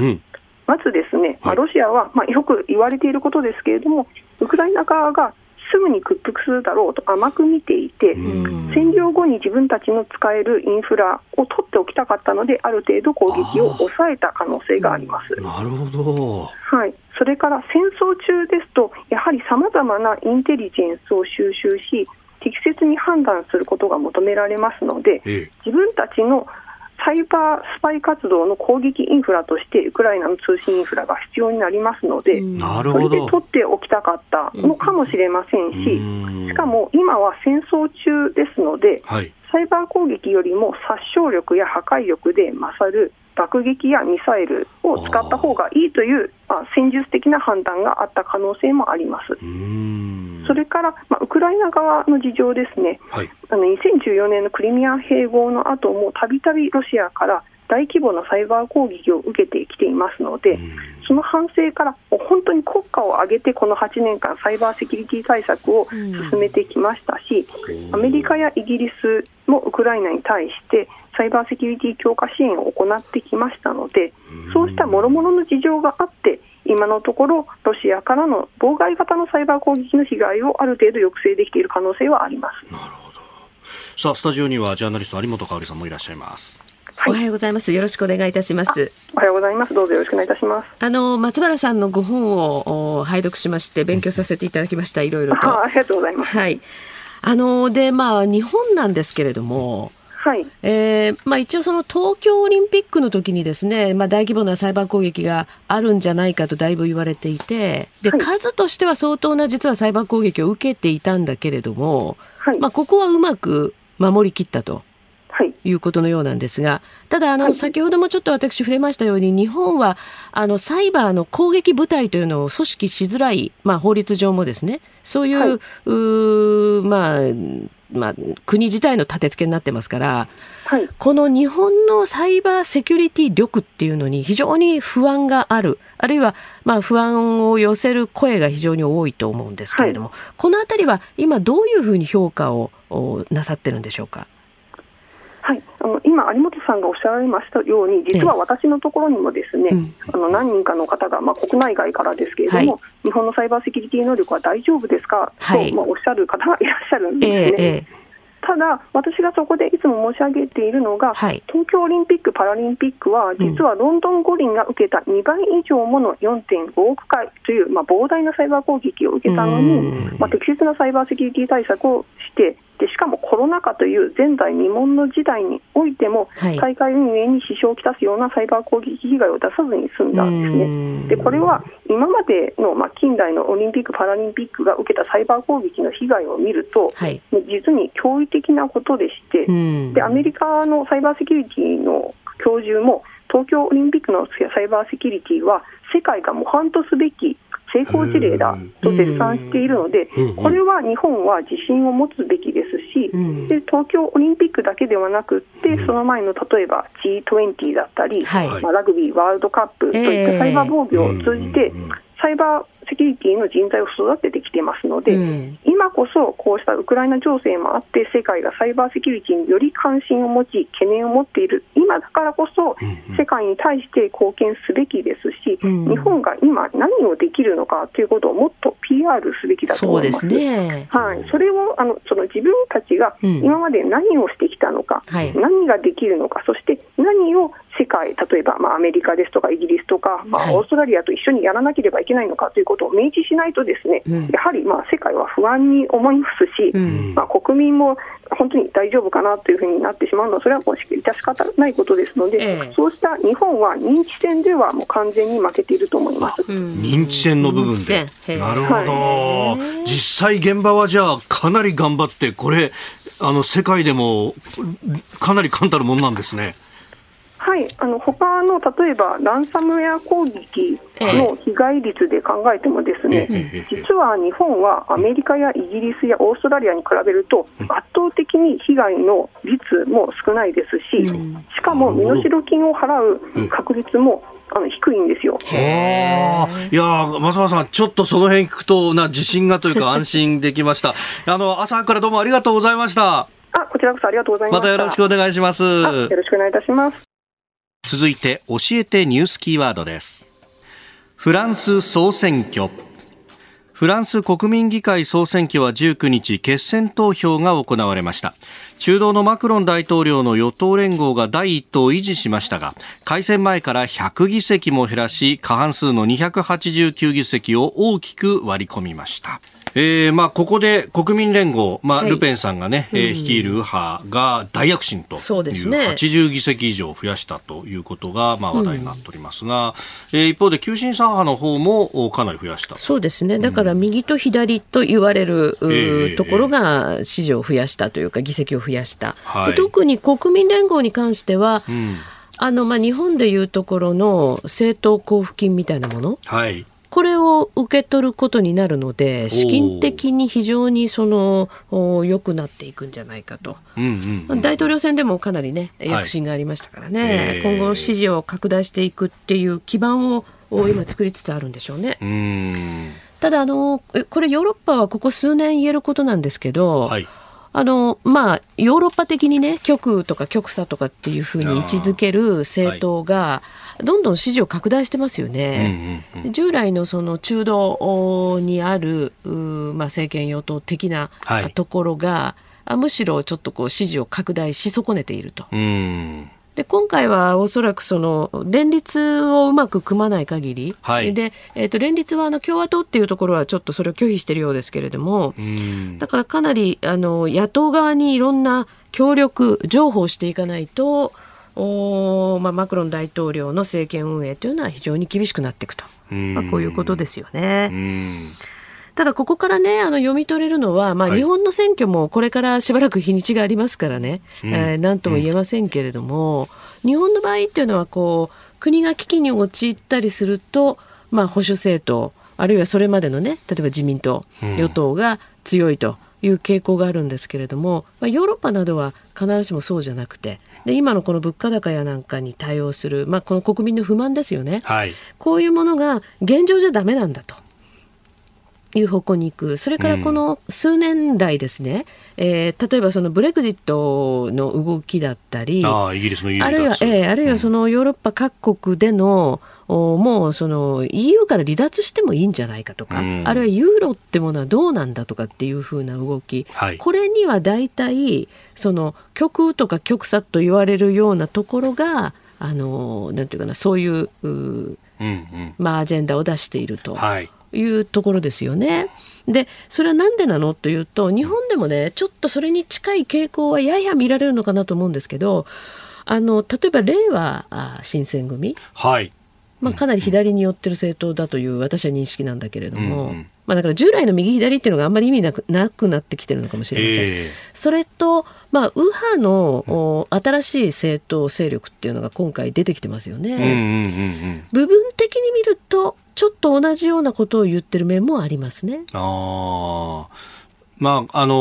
まずですね、まあ、ロシアは、まあ、よく言われていることですけれども、ウクライナ側がすぐに屈服するだろうと甘く見ていて、占領後に自分たちの使えるインフラを取っておきたかったので、ある程度攻撃を抑えた可能性があります。なるほど、はい、それから戦争中ですと、やはりさまざまなインテリジェンスを収集し、適切に判断することが求められますので、自分たちのサイバースパイ活動の攻撃インフラとしてウクライナの通信インフラが必要になりますので、それで取っておきたかったのかもしれませんし、しかも今は戦争中ですので、はい、サイバー攻撃よりも殺傷力や破壊力で勝る爆撃やミサイルを使った方がいいという、まあ、戦術的な判断があった可能性もあります。それから、まあ、ウクライナ側の事情ですね、はい、あの2014年のクリミア併合の後もたびたびロシアから大規模なサイバー攻撃を受けてきていますので、その反省から本当に国家価を上げてこの8年間サイバーセキュリティ対策を進めてきましたし、アメリカやイギリスもウクライナに対してサイバーセキュリティ強化支援を行ってきましたのでそうした諸々の事情があって今のところロシアからの妨害型のサイバー攻撃の被害をある程度抑制できている可能性はあります。なるほど。さあスタジオにはジャーナリスト有本香里さんもいらっしゃいます。おはようございます。よろしくお願いいたします。おはようございます。どうぞよろしくお願いいたします。あの松原さんのご本を拝読しまして勉強させていただきました。いろいろと。ありがとうございます。はい。あのでまあ日本なんですけれども。はい。えー、まあ一応その東京オリンピックの時にですね、まあ大規模なサイバー攻撃があるんじゃないかとだいぶ言われていて、で、はい、数としては相当な実はサイバー攻撃を受けていたんだけれども、はい、まあここはうまく守りきったと。はい、いうことのようなんですが、ただあの、はい、先ほどもちょっと私触れましたように、日本はあのサイバーの攻撃部隊というのを組織しづらい、まあ、法律上もですね、そういう、はい、うまあ、まあ、国自体の立て付けになってますから、はい、この日本のサイバーセキュリティ力っていうのに非常に不安がある、あるいはまあ不安を寄せる声が非常に多いと思うんですけれども、はい、このあたりは今どういうふうに評価をなさってるんでしょうか？はい、あの今、有本さんがおっしゃられましたように、実は私のところにもですね、あの何人かの方が、まあ、国内外からですけれども、はい、日本のサイバーセキュリティ能力は大丈夫ですか、はい、と、まあ、おっしゃる方がいらっしゃるんですね。えーただ、私がそこでいつも申し上げているのが、はい、東京オリンピック・パラリンピックは、実はロンドン五輪が受けた2倍以上もの4.5億回という、まあ、膨大なサイバー攻撃を受けたのに、まあ、適切なサイバーセキュリティ対策をして、でしかもコロナ禍という前代未聞の時代においても、はい、大会運営に支障をきたすようなサイバー攻撃被害を出さずに済んだんですね。でこれは今までの、まあ、近代のオリンピック・パラリンピックが受けたサイバー攻撃の被害を見ると、はい、実に驚異的なことでして、でアメリカのサイバーセキュリティの教授も東京オリンピックのサイバーセキュリティは世界が模範とすべき成功事例だと絶賛しているので、これは日本は自信を持つべきですし、で東京オリンピックだけではなくて、その前の例えば G20 だったり、まあ、ラグビーワールドカップといったサイバー防御を通じて、サイバーセキュリティの人材を育ててきてますので、うん、今こそこうしたウクライナ情勢もあって、世界がサイバーセキュリティにより関心を持ち、懸念を持っている、今だからこそ、世界に対して貢献すべきですし、うん、日本が今、何をできるのかということをもっと PR すべきだと思います。そうですね、はい、それをあのその自分たちが今まで何をしてきたのか、うんはい、何ができるのか、そして何を世界、例えば、まあ、アメリカですとかイギリスとか、まあ、オーストラリアと一緒にやらなければいけないのかということを明示しないと、ですね、うん、やはりまあ世界は不安に思いますし、うん、まあ、国民も本当に大丈夫かなというふうになってしまうのは、それはもう致し方ないことですので、えー、そうした日本は認知戦ではもう完全に負けていると思います、うん、認知戦の部分で。なるほど、はい、実際現場はじゃあ、かなり頑張って、これ、あの世界でもかなり簡単なものなんですね。はい、あの他の例えばランサムウェア攻撃の被害率で考えても、ですね、実は日本はアメリカやイギリスやオーストラリアに比べると、圧倒的に被害の率も少ないですし、しかも身代金を払う確率もあの低いんですよ。いや増田さん、ちょっとその辺聞くとな自信がというか安心できました。あの朝からどうもありがとうございました。あ、こちらこそありがとうございます。またよろしくお願いします。よろしくお願いいたします。続いて教えてニュースキーワードです。フランス総選挙。フランス国民議会総選挙は19日決選投票が行われました。中道のマクロン大統領の与党連合が第一党を維持しましたが改選前から100議席も減らし過半数の289議席を大きく割り込みました。えーまあ、ここで国民連合、まあ、ルペンさんがね、はい、えー、率いる右派が大躍進という80議席以上増やしたということが、まあ、話題になっておりますが、うん、えー、一方で急進左派の方もかなり増やした。そうですね。だから右と左と言われる、うん、ところが支持を増やしたというか議席を増やした、はい、特に国民連合に関しては、うん。あのまあ、日本でいうところの政党交付金みたいなもの、はい、これを受け取ることになるので資金的に非常にその良くなっていくんじゃないかと、うんうん、大統領選でもかなりね躍進がありましたからね、はい今後支持を拡大していくっていう基盤を今作りつつあるんでしょうね。ただあのこれヨーロッパはここ数年言えることなんですけど、はい、あのまあヨーロッパ的にね極右とか極左とかっていうふうに位置づける政党が、どんどん支持を拡大してますよね。うんうんうん、従来のその中道にあるまあ、政権与党的なところが、はい、むしろちょっとこう支持を拡大し損ねていると。うん。で今回はおそらくその連立をうまく組まない限り、はい、でえー、と連立はあの共和党っていうところはちょっとそれを拒否しているようですけれども、だからかなりあの野党側にいろんな協力、譲歩をしていかないと、おまあ、マクロン大統領の政権運営というのは非常に厳しくなっていくと、まあ、こういうことですよね。ただここからねあの読み取れるのは、まあ、日本の選挙もこれからしばらく日にちがありますからね、はい、えー、なんとも言えませんけれども、うん、日本の場合っていうのはこう国が危機に陥ったりすると、まあ、保守政党あるいはそれまでのね例えば自民党、与党が強いと。いう傾向があるんですけれども、まあ、ヨーロッパなどは必ずしもそうじゃなくてで今のこの物価高やなんかに対応する、まあ、この国民の不満ですよね、はい、こういうものが現状じゃダメなんだと。いう方向に行く、それからこの数年来ですね、うん、えー、例えばそのブレグジットの動きだったり、あイギリスのあるいは、えー、あるいはそのヨーロッパ各国での、うん、もうその EU から離脱してもいいんじゃないかとか、うん、あるいはユーロってものはどうなんだとかっていうふうな動き、はい、これには大体その極右とか極左と言われるようなところがあのなんていうかなそういうう、うんうん、まあ、アジェンダを出していると。はいいうところですよね。でそれは何でなの？というと日本でもねちょっとそれに近い傾向はやや見られるのかなと思うんですけどあの例えば令和新選組、はい。まあ、かなり左に寄ってる政党だという私は認識なんだけれども、うん、まあ、だから従来の右左っていうのがあんまり意味なくなくなってきてるのかもしれません。えー、それと、まあ、右派の、新しい政党勢力っていうのが今回出てきてますよね。部分的に見るとちょっと同じようなことを言ってる面もありますね。あまああの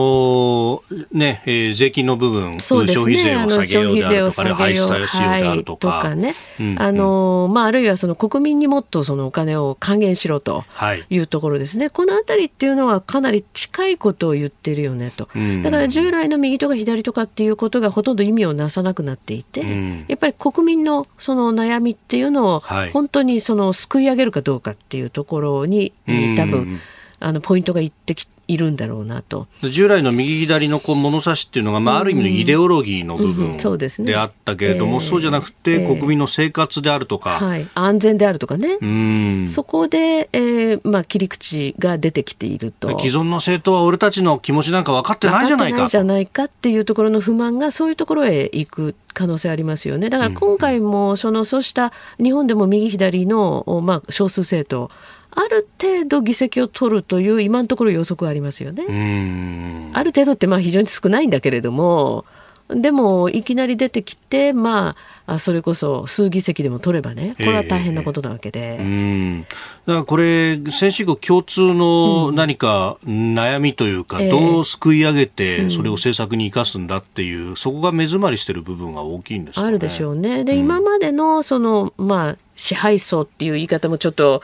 ー、ねえー、税金の部分、そうですね、消費税を下げようであるとか、廃止されしようであるとか。はい、とかね、うんうん、あのー、まあ、あるいはその国民にもっとそのお金を還元しろというところですね、はい、このあたりっていうのはかなり近いことを言ってるよねと、だから従来の右とか左とかっていうことがほとんど意味をなさなくなっていて、うん、やっぱり国民のその悩みっていうのを本当にそのすくい上げるかどうかっていうところに、多分、あのポイントがいってきいるんだろうなと。従来の右左のこう物差しっていうのが、まあ、ある意味のイデオロギーの部分であったけれども、そうじゃなくて、国民の生活であるとか、はい、安全であるとかね、そこで、えーまあ、切り口が出てきていると。既存の政党は俺たちの気持ちなんか分かってないじゃないかないじゃないかっていうところの不満がそういうところへ行く可能性ありますよね。だから今回もそのそうした日本でも右左のまあ少数政党ある程度議席を取るという今のところ予測はありますよね。ある程度ってまあ非常に少ないんだけれどもでもいきなり出てきて、まあ、それこそ数議席でも取ればね、これは大変なことなわけで。えー、だからこれ、先進国共通の何か悩みというか、うん、どうすくい上げて、それを政策に生かすんだっていう、うん、そこが目詰まりしてる部分が大きいんです、ね、あるでしょうね。で、うん、今までのその、まあ、支配層っていう言い方もちょっと、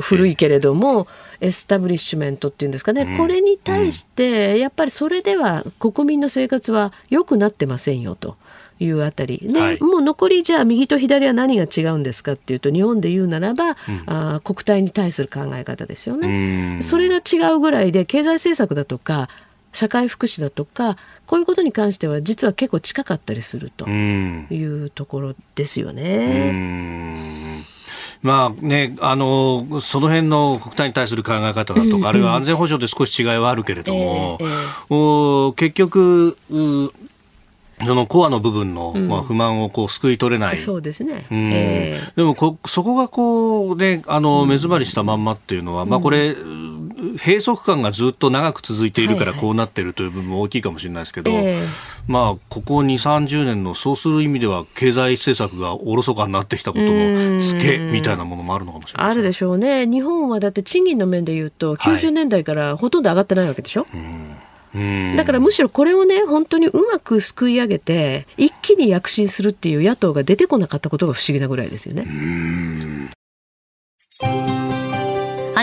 古いけれども、エスタブリッシュメントっていうんですかね、うん、これに対して、やっぱりそれでは国民の生活は良くなってませんよと。いうあたり。で、はい、もう残りじゃあ右と左は何が違うんですかっていうと日本で言うならば、うん、あ国体に対する考え方ですよね。それが違うぐらいで経済政策だとか社会福祉だとかこういうことに関しては実は結構近かったりするというところですよね。まあね、あのその辺の国体に対する考え方だとか、あるいは安全保障で少し違いはあるけれども、えーえー、結局、そのコアの部分の、まあ、不満をこう救い取れない、そうですね、うん。えー、でもこそこがこう、ね、あの目詰まりしたまんまっていうのは、うん、まあ、これ、閉塞感がずっと長く続いているからこうなっているという部分も大きいかもしれないですけど、はいはい、まあ、ここ2、30年のそうする意味では経済政策がおろそかになってきたことのツケみたいなものもあるのかもしれない、あるでしょうね、日本はだって賃金の面でいうと、90年代からほとんど上がってないわけでしょ？うん。だからむしろこれをね本当にうまくすくい上げて一気に躍進するっていう野党が出てこなかったことが不思議なぐらいですよね。